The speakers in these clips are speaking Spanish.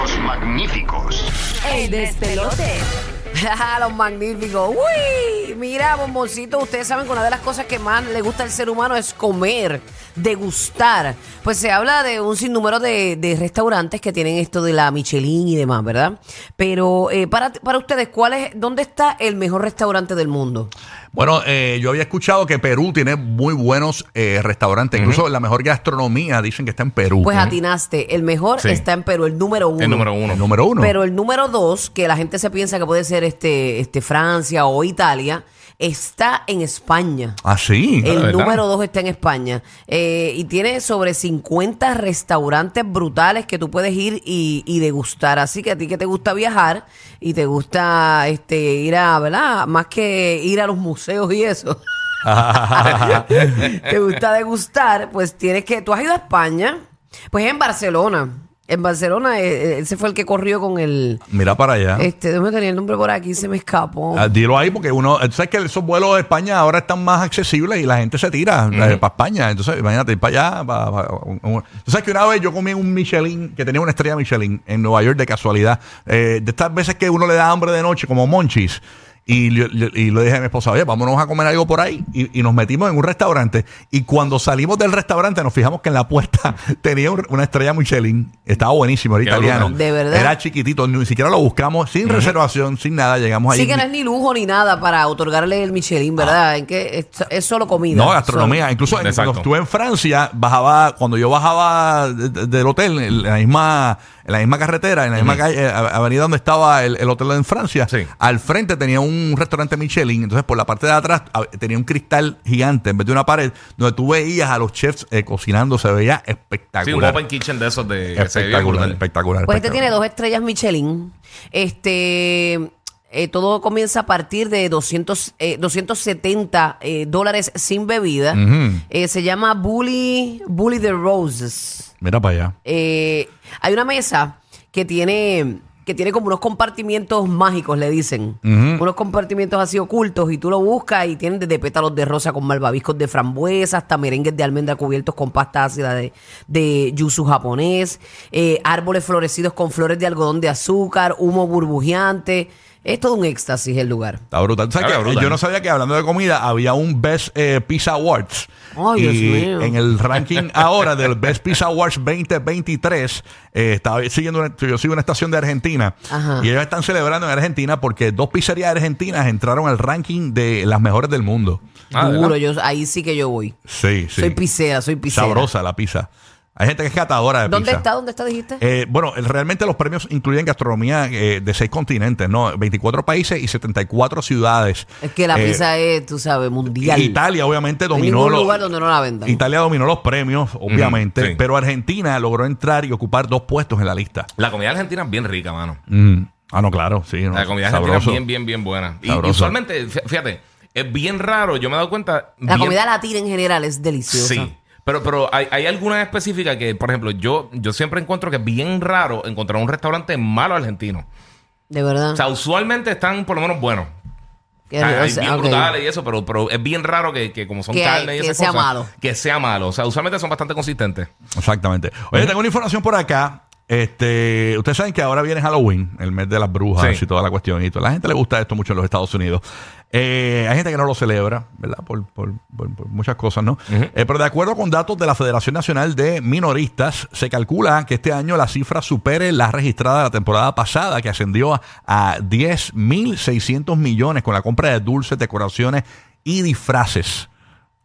Los magníficos. El despelote. Los magníficos. Uy, mira, bomboncito, ustedes saben que una de las cosas que más le gusta al ser humano es comer, degustar. Pues se habla de un sinnúmero de, de restaurantes que tienen esto de la Michelin y demás, ¿verdad? Pero eh, para, para ustedes, ¿cuál es, ¿dónde está el mejor restaurante del mundo? Bueno, eh, yo había escuchado que Perú tiene muy buenos eh, restaurantes. Incluso la mejor gastronomía dicen que está en Perú. Pues atinaste, el mejor Sí. está en Perú, el número uno. El número uno. El número uno. Pero el número dos, que la gente se piensa que puede ser este, este Francia o Italia, está en España. Ah, sí. El ¿verdad? número dos está en España. Eh, y tiene sobre 50 restaurantes brutales que tú puedes ir y, y degustar. Así que a ti que te gusta viajar y te gusta este ir a, ¿verdad? Más que ir a los museos y eso. te gusta degustar, pues tienes que. Tú has ido a España, pues en Barcelona. En Barcelona, eh, eh, ese fue el que corrió con el. Mira para allá. Este, déjame tener el nombre por aquí, se me escapó. Ah, dilo ahí porque uno, sabes que esos vuelos de España ahora están más accesibles y la gente se tira para España. Entonces, imagínate, ir para allá. pa- pa- un- un- tú sabes que una vez yo comí un Michelin, que tenía una estrella Michelin en Nueva York de casualidad. Eh, de estas veces que uno le da hambre de noche, como monchis. Y, yo- yo- y le dije a mi esposa, oye, vámonos a comer algo por ahí. Y, y nos metimos en un restaurante. Y cuando salimos del restaurante, nos fijamos que en la puerta tenía un- una estrella Michelin. Estaba buenísimo, era Qué italiano. brutal. De verdad. Era chiquitito, ni siquiera lo buscamos, sin reservación, sin nada. Llegamos ahí. Sí que no es ni lujo ni nada para otorgarle el Michelin, ¿verdad? En que es, es solo comida. No, gastronomía. Incluso en- Exacto. cuando estuve en Francia, bajaba, cuando yo bajaba de- de- del hotel, en la misma, en la misma carretera, en la misma calle, eh, avenida donde estaba el, el hotel en Francia, Sí. al frente tenía un restaurante Michelin. Entonces, por la parte de atrás a- tenía un cristal gigante en vez de una pared, donde tú veías a los chefs eh, cocinando, se veía Sí, un espectacular. open kitchen de esos de que se veía espectacular, brutal. espectacular. Pues este espectacular. tiene dos estrellas Michelin. Este. Eh, todo comienza a partir de 200, eh, 270 eh, dólares sin bebida. Eh, se llama Bully, Bully the Roses. Mira para allá. Eh, hay una mesa que tiene que tiene como unos compartimientos mágicos, le dicen. Unos compartimientos así ocultos y tú lo buscas y tienen desde pétalos de rosa con malvaviscos de frambuesa hasta merengues de almendra cubiertos con pasta ácida de, de yuzu japonés, eh, árboles florecidos con flores de algodón de azúcar, humo burbujeante. Es todo un éxtasis el lugar. Está brutal. ¿Tú sabes Está que brutal. Yo no sabía que hablando de comida había un Best eh, Pizza Awards. Ay, Dios y mío. en el ranking ahora del Best Pizza Awards 2023, eh, estaba siguiendo una- yo sigo una estación de Argentina Ajá. y ellos están celebrando en Argentina porque dos pizzerías argentinas entraron al ranking de las mejores del mundo. Ah, ahí sí que yo voy. Sí, sí. Soy pisea, soy pisea. Sabrosa la pizza. Hay gente que es catadora de ¿Dónde pizza. está? ¿Dónde está, dijiste? Eh, bueno, el- realmente los premios incluyen gastronomía eh, de seis continentes, ¿no? 24 países y 74 ciudades. es que la Eh, pizza es, tú sabes, mundial. Italia obviamente No hay dominó ningún los- lugar donde no la vendan. Italia dominó los premios, obviamente, sí. pero Argentina logró entrar y ocupar dos puestos en la lista. La comida argentina es bien rica, mano. Mm. Ah, no, claro, sí. no, La comida sabroso. argentina es bien, bien, bien buena. Y, y Sabroso. usualmente, fí- fíjate, es bien raro. Yo me he dado cuenta. La bien- comida latina en general es deliciosa. Sí. Pero, pero hay, hay alguna específica que, por ejemplo, yo, yo siempre encuentro que es bien raro encontrar un restaurante malo argentino. De verdad. O sea, usualmente están por lo menos buenos. Que- Hay, hay sea, bien brutales y eso, pero, pero es bien raro que, que como son Que- carne y que esas sea cosas, malo. Que sea malo. O sea, usualmente son bastante consistentes. Exactamente. Oye, tengo una información por acá. Este, ustedes saben que ahora viene Halloween, el mes de las brujas Sí. y toda la cuestión. Y toda la gente le gusta esto mucho en los Estados Unidos. Eh, hay gente que no lo celebra, ¿verdad? Por, por- por- por muchas cosas, ¿no? Eh, pero de acuerdo con datos de la Federación Nacional de Minoristas, se calcula que este año la cifra supere la registrada la temporada pasada, que ascendió a, a 10.600 millones con la compra de dulces, decoraciones y disfraces.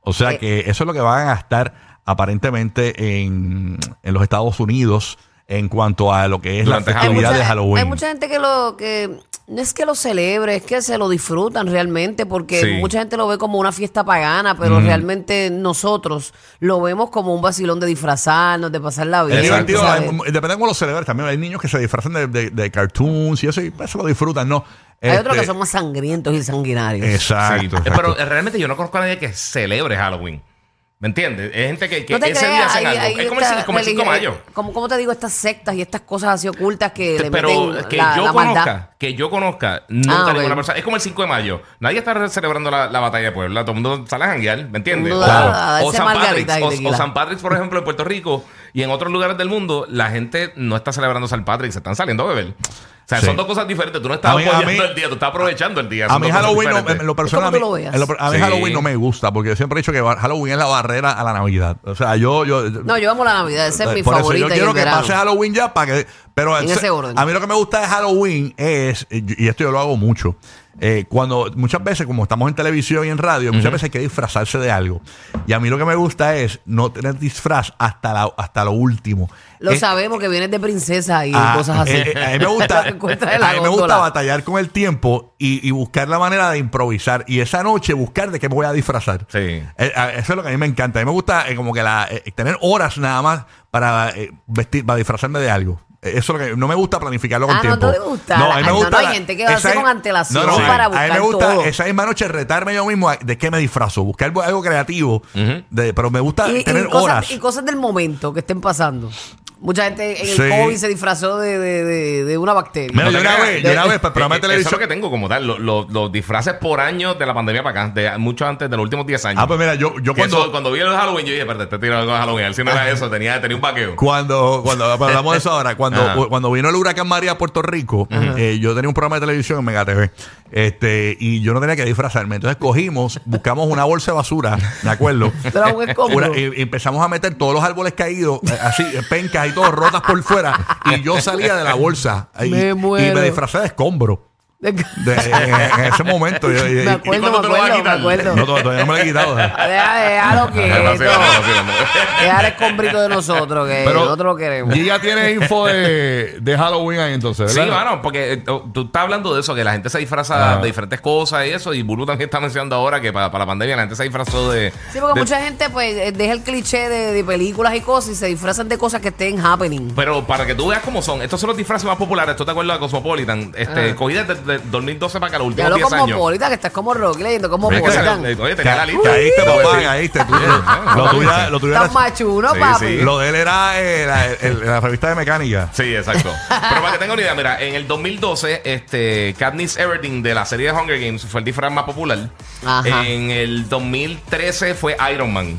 O sea Eh. que eso es lo que van a gastar aparentemente en, en los Estados Unidos en cuanto a lo que es Durante la festividad mucha, de Halloween. hay mucha gente que lo que no es que lo celebre, es que se lo disfrutan realmente, porque Sí. mucha gente lo ve como una fiesta pagana, pero realmente nosotros lo vemos como un vacilón de disfrazarnos, de. Es Exacto. divertido, ¿sabes? hay- depende de cómo lo celebres. También hay niños que se disfrazan de, de- de cartoons y eso, y eso lo disfrutan, ¿no? Hay otros que Este, son más sangrientos y sanguinarios. Exacto. Sí. exacto. Pero eh, realmente yo no conozco a nadie que celebre Halloween. ¿Me entiendes? Es gente que, que No ese día hacen hay- algo. hay es como el, como el 5 de mayo. Como, como te digo, estas sectas y estas cosas así ocultas que le Pero meten que la, yo la conozca, maldad. que yo conozca, nunca Ah, ninguna persona. Es como el 5 de mayo. Nadie está celebrando la, la batalla de Puebla. Todo el mundo sale a janguear, ¿me entiendes? Darse San margaritas y Patrick's. O, o San Patrick's, por ejemplo, en Puerto Rico y en otros lugares del mundo, la gente no está celebrando San Patrick, se están saliendo a beber. O sea, Sí. son dos cosas diferentes. Tú no estás A mí- apoyando mí- el día, tú estás aprovechando el día. A mí Halloween, no, en lo personal, a mí, lo en lo- a mí Sí. Halloween no me gusta porque yo siempre he dicho que Halloween es la barrera a la Navidad. O sea, yo... yo No, yo amo la Navidad, esa es mi por eso favorita. yo y quiero que verano. pase Halloween ya para que... Pero En ese orden. a mí lo que me gusta de Halloween es, y esto yo lo hago mucho, eh, cuando muchas veces, como estamos en televisión y en radio, muchas veces hay que disfrazarse de algo. Y a mí lo que me gusta es no tener disfraz hasta, la, hasta lo último. Lo Eh, sabemos que vienes de princesa y Ah, cosas así. eh, eh, a mí me gusta, Lo encuentras en la a mí me gusta góndola. batallar con el tiempo y, y buscar la manera de improvisar. Y esa noche buscar de qué me voy a disfrazar. Sí. Eh, a- eso es lo que a mí me encanta. A mí me gusta eh, como que la, eh, tener horas nada más para eh, vestir, para disfrazarme de algo. Eso es lo que no me gusta planificarlo con Ah, no tiempo. te gusta. a mí me Ay, no, gusta. no, hay gente que lo hace esa- con antelación para A mí me buscar gusta todo. esa misma noche retarme yo mismo a- de qué me disfrazo, buscar algo creativo. Ujú. de- pero me gusta y, y tener cosas, horas. y cosas del momento que estén pasando. Mucha gente en el Sí. COVID se disfrazó de, de, de, de una bacteria. Mira, yo una vez, yo una vez, para el programa de Eso es televisión. lo que tengo como tal. Lo- lo- los disfraces por año de la pandemia para acá. De mucho antes de los últimos 10 años. Ah, pues mira, yo, yo Que cuando. eso, cuando vi el Halloween, yo dije, espérate, te tiro algo de Halloween. Ver si no era eso, tenía, tenía un vaqueo. Cuando, cuando hablamos de eso ahora, cuando, Ajá. cuando vino el huracán María a Puerto Rico, eh, yo tenía un programa de televisión en Mega TV, este, y yo no tenía que disfrazarme. Entonces cogimos, buscamos una bolsa de basura, ¿de acuerdo? Era un escombro. Una- y, y empezamos a meter todos los árboles caídos, eh, así, eh, pencas y todo, rotas por fuera, y yo salía de la bolsa y Me y me disfracé de escombro. De- en, en ese momento. yo- y- y- me acuerdo, me cuándo te lo vas a acuerdo, me quitar? acuerdo. no, todavía no me lo he quitado. Deja, déjalo quieto. el escombrito de nosotros, que Pero nosotros lo queremos. Giga tiene info de, de Halloween ahí entonces, Sí, ¿verdad? mano, porque eh, tú tú estás hablando de eso, que la gente se disfraza de diferentes cosas y eso. Y Bulu también está mencionando ahora que para, para la pandemia la gente se disfrazó de. Sí, porque de- mucha gente pues eh, deja el cliché de, de películas y cosas y se disfrazan de cosas que estén happening. Pero para que tú veas cómo son, estos son los disfraces más populares. ¿Tú te acuerdas de Cosmopolitan? Este, Ah. cogí desde, desde 2012 para acá, los Ya últimos lo 10 como años. Polita, que estás como Rocky leyendo como se- Oye, tenía la lista. Caíste, papá, caíste. Tú- lo no, lo tuyo era- Estás machuno, papi. Lo de él era eh, la, revista de mecánica. Sí, exacto. Pero para que tengan una idea, mira, en el 2012, este, Katniss Everdeen de la serie de Hunger Games fue el disfraz más popular. Ajá. En el 2013 fue Iron Man.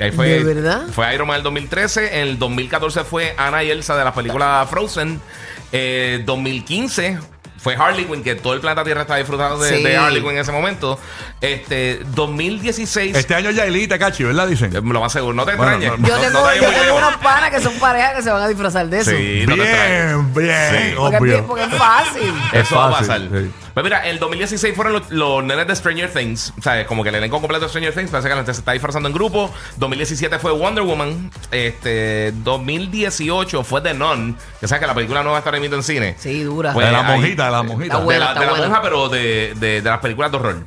Ahí fue, ¿De verdad? Fue Iron Man en el 2013. En el 2014 fue Anna y Elsa de la película Frozen. Eh, 2015 fue Harley Quinn, que todo el planeta Tierra estaba disfrutando de, Sí. de Harley Quinn en ese momento. Este, 2016. Este año Yailita, cachi, ¿verdad? Dicen. eh, Lo más seguro, no te Bueno, extrañes. no- Yo No- tengo, no te vayas yo muy tengo lejos. unos panas que son parejas que se van a disfrazar de eso. Sí, no te extrañes. bien, bien, Sí. Porque, es obvio. porque es fácil. Es Eso va a fácil, pasar. sí. Pues mira, el 2016 fueron los, los nenes de Stranger Things. O sea, como que el elenco completo de Stranger Things. Parece que la gente se está disfrazando en grupo. 2017 fue Wonder Woman. Este, 2018 fue The Nun. Que sabes que la película nueva está remitiendo en cine. Sí, dura. Pues de la monjita, de la monjita. Está de buena, la, está de la buena. monja, pero de, de, de las películas de horror.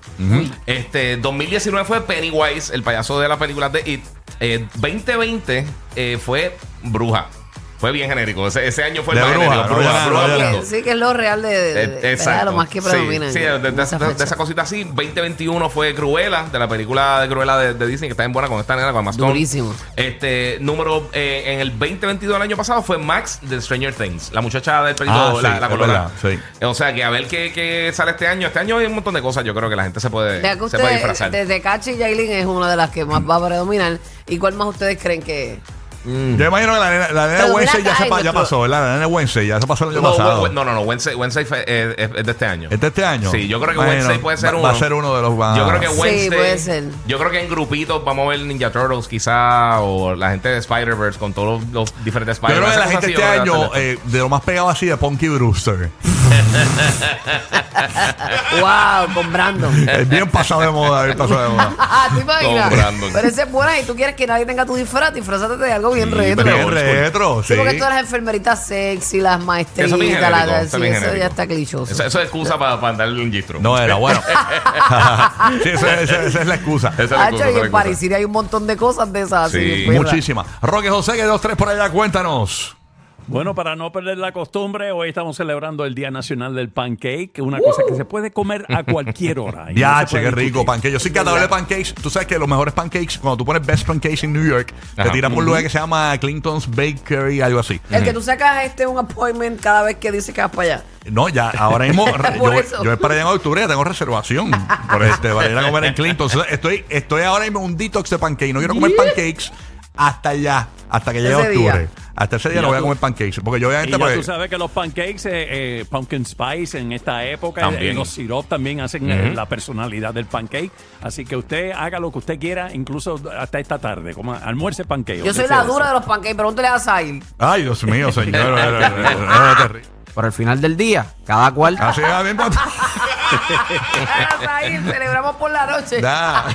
Este, 2019 fue Pennywise, el payaso de las películas de It. Eh, 2020 eh, fue Bruja. Fue bien genérico. Ese, ese año fue el más bruja, genérico. Bruja, bruja. Sí, que es lo real de, de- Eh, de- exacto. lo más que Sí, predomina. Sí, de, esa de- de fecha. esa cosita así. 2021 fue Cruella, de la película de Cruella de, de Disney, que está bien buena con esta nena, con Stone. Durísimo. Este, número, eh, en el 2022 del año pasado fue Max de Stranger Things, la muchacha del pelito, Ah, sí, la, la es colorada. sí. O sea, que a ver qué, qué sale este año. Este año hay un montón de cosas, yo creo que la gente se puede, se puede disfrazar. desde Cachi y Yailin es una de las que más va a predominar. ¿Y cuál más ustedes creen que Yo imagino que la nena, la nena Wednesday ya, se pa- ya pasó, ¿verdad? La nena Wednesday ya se pasó el año no, pasado. we- we- no, no, no, Wednesday, Wednesday fue- eh, es, es de este año. ¿Es de este año? Sí, yo creo que Wednesday puede ser va- uno. Va a ser uno de los más. Yo creo que Sí, Wednesday. puede ser. Yo creo que en grupitos vamos a ver Ninja Turtles, quizá, o la gente de Spider-Verse con todos los, los diferentes Yo creo que Spider-Man. la Esas gente cosas este así, yo año, creo que eh, de lo más pegado así, de Punky Brewster. wow, con Brandon? Es bien pasado de moda, bien pasado de moda. Ah, ¿te imaginas? Con Brandon. Pero ese es buena y tú quieres que nadie tenga tu disfraz, disfrazate de algo bien retro. pero- Bien retro, Sí, sí. porque todas las enfermeritas sexy, las maestritas, Eso es bien la- genérico, la- eso es sí, bien eso genérico. ya está clichoso. Eso, eso es excusa para, para darle un gistro. No era, bueno. sí, esa, esa- esa es la excusa. Esa es la Hacho, esa y la en excusa. Paris hay un montón de cosas de esas. así, Sí. Muchísimas. Roque José, que dos, tres por allá, cuéntanos. Bueno, para no perder la costumbre, hoy estamos celebrando el Día Nacional del Pancake, una cosa que se puede comer a cualquier hora. no Ya, se che, qué rico, pancakes. Yo soy catador de pancakes. Tú sabes que los mejores pancakes, cuando tú pones Best Pancakes en New York, te tiran por un lugar que se llama Clinton's Bakery, algo así. El que tú sacas este un appointment cada vez que dice que vas para allá. No, ya, ahora mismo, yo, yo voy para allá en octubre, ya tengo reservación por este, para ir a comer en Clinton. Entonces, estoy, estoy ahora mismo en un detox de pancakes. No quiero comer pancakes hasta allá, hasta que llegue octubre. día. Hasta ese día no voy a comer pancakes. Porque yo Y obviamente, ya pues, tú sabes que los pancakes, eh, eh, pumpkin spice en esta época, También. eh, los syrup también hacen eh, la personalidad del pancake. Así que usted haga lo que usted quiera, incluso hasta esta tarde, como almuerce pancake. Yo soy la dura de los pancakes, pregúntale a Zahir. Ay, Dios mío, señor. Pero al final del día, cada cual. Así es. A Zahir, celebramos por la noche. Da.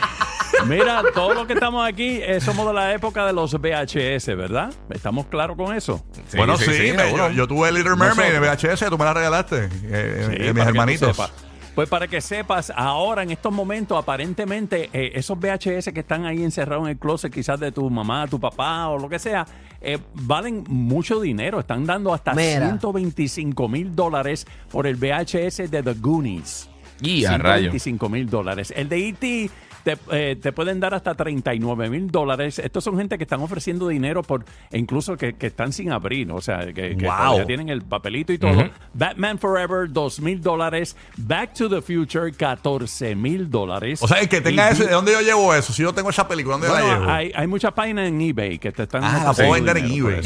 Mira, todos los que estamos aquí eh, somos de la época de los VHS, ¿verdad? ¿Estamos claros con eso? Sí, bueno, sí, sí, me- yo, yo tuve Little Mermaid en Nosotros. VHS, tú me la regalaste. eh, Sí, eh, mis para que tú hermanitos. sepas. Pues para que sepas, ahora en estos momentos, aparentemente, eh, esos VHS que están ahí encerrados en el closet, quizás de tu mamá, tu papá o lo que sea, eh, valen mucho dinero. Están dando hasta Mira. 125 mil dólares por el VHS de The Goonies. Y a rayo. 125 mil dólares. El de E.T. Te, eh, te pueden dar hasta 39 mil dólares. Estos son gente que están ofreciendo dinero por, e incluso que, que están sin abrir, o sea, que, que Wow. tienen el papelito y todo. Batman Forever, 2 mil dólares. Back to the Future, 14 mil dólares. O sea, el que tenga Y- ese, ¿de dónde yo llevo eso? Si yo tengo esa película, ¿dónde la llevo? hay, hay muchas páginas en eBay que te están ah, la puedo vender eBay.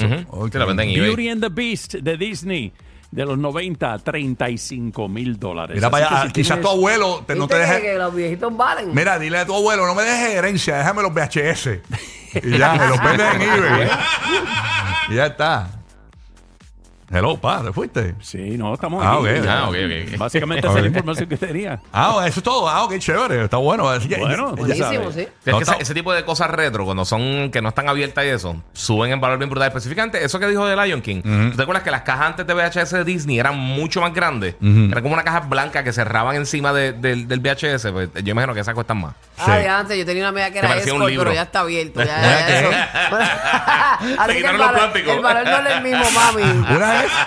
Te la venden en eBay. Beauty and the Beast de Disney. De los 90, 35 mil dólares. Mira para allá, si quizás tienes- tu abuelo te- no te ¿Viste que, deje. que los viejitos valen? Mira, dile a tu abuelo, no me dejes herencia, déjame los VHS. Y ya, me los vendes en eBay. y ya está. Hello, pa, ¿te fuiste? Sí, no, estamos Ah, aquí. ok. Ah, ok, ok. Básicamente esa es la información que tenía. Ah, eso es todo. Ah, ok, chévere. Está bueno. Así que- Bueno, ya- pues ya Buenísimo, sabes. sí. Es No, que ese, está- ese tipo de cosas retro, cuando son que no están abiertas y eso, suben en valor bien brutal. Específicamente, eso que dijo de Lion King. ¿Tú te acuerdas que las cajas antes de VHS de Disney eran mucho más grandes? Eran como una caja blanca que cerraban encima de- del, del VHS. Pues, yo imagino que esas cuestan más. Ah, de antes, yo tenía una amiga que era parecía un escort, libro. pero ya está abierto. Ya, ya, ya, eso. Así que el quitaron los plásticos. el valor no es el mismo, mami.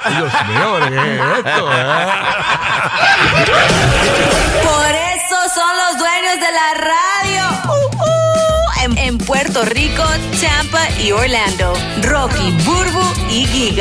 Dios mío, ¿qué es esto? eh? Por eso son los dueños de la radio. Uh, uh, en Puerto Rico, Tampa y Orlando. Rocky, Burbu y Giga.